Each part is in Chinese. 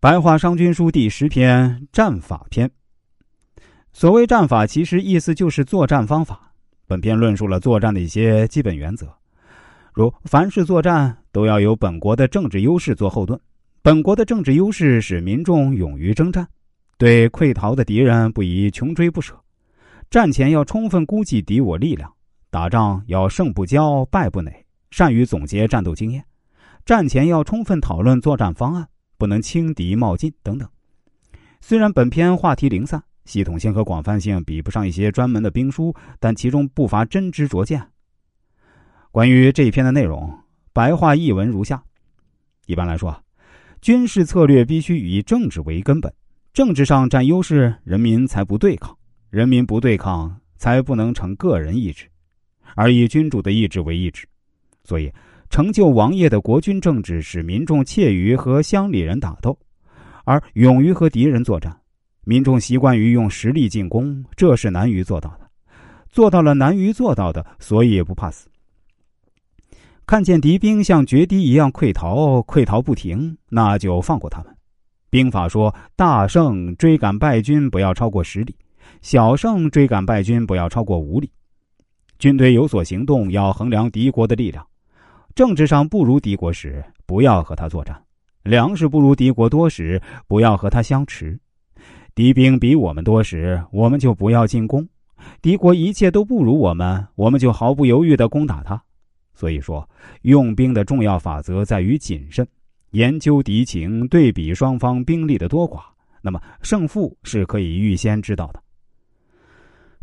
白话商君书第十篇战法篇。所谓战法，其实意思就是作战方法。本篇论述了作战的一些基本原则，如凡是作战都要有本国的政治优势做后盾。本国的政治优势使民众勇于征战，对溃逃的敌人不宜穷追不舍。战前要充分估计敌我力量，打仗要胜不骄，败不馁，善于总结战斗经验。战前要充分讨论作战方案，不能轻敌冒进等等。虽然本篇话题零散，系统性和广泛性比不上一些专门的兵书，但其中不乏真知灼见。关于这一篇的内容，白话译文如下：一般来说，军事策略必须以政治为根本，政治上占优势，人民才不对抗；人民不对抗，才不能成个人意志，而以君主的意志为意志。所以。成就王业的国君政治，使民众怯于和乡里人打斗，而勇于和敌人作战。民众习惯于用实力进攻，这是难于做到的。做到了难于做到的，所以也不怕死。看见敌兵像决堤一样溃逃，溃逃不停，那就放过他们。兵法说：大胜追赶败军不要超过十里，小胜追赶败军不要超过五里。军队有所行动，要衡量敌国的力量。政治上不如敌国时，不要和他作战；粮食不如敌国多时，不要和他相持；敌兵比我们多时，我们就不要进攻；敌国一切都不如我们，我们就毫不犹豫的攻打他。所以说，用兵的重要法则在于谨慎，研究敌情，对比双方兵力的多寡，那么胜负是可以预先知道的。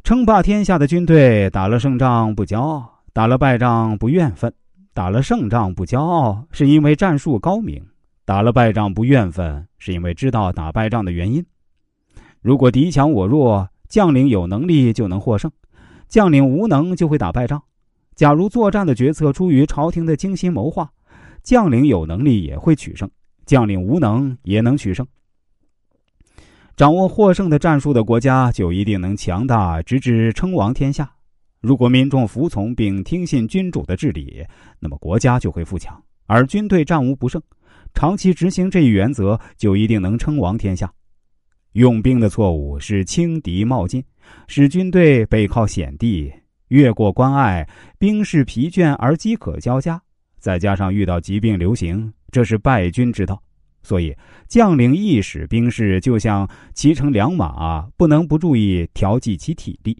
称霸天下的军队，打了胜仗不骄傲，打了败仗不怨愤。打了胜仗不骄傲，是因为战术高明；打了败仗不怨愤，是因为知道打败仗的原因。如果敌强我弱，将领有能力就能获胜；将领无能就会打败仗。假如作战的决策出于朝廷的精心谋划，将领有能力也会取胜，将领无能也能取胜。掌握获胜的战术的国家，就一定能强大，直至称王天下。如果民众服从并听信君主的治理，那么国家就会富强，而军队战无不胜。长期执行这一原则，就一定能称王天下。用兵的错误是轻敌冒进，使军队背靠险地，越过关隘，兵士疲倦而饥渴交加，再加上遇到疾病流行，这是败军之道。所以，将领一使兵士就像骑乘良马，不能不注意调剂其体力。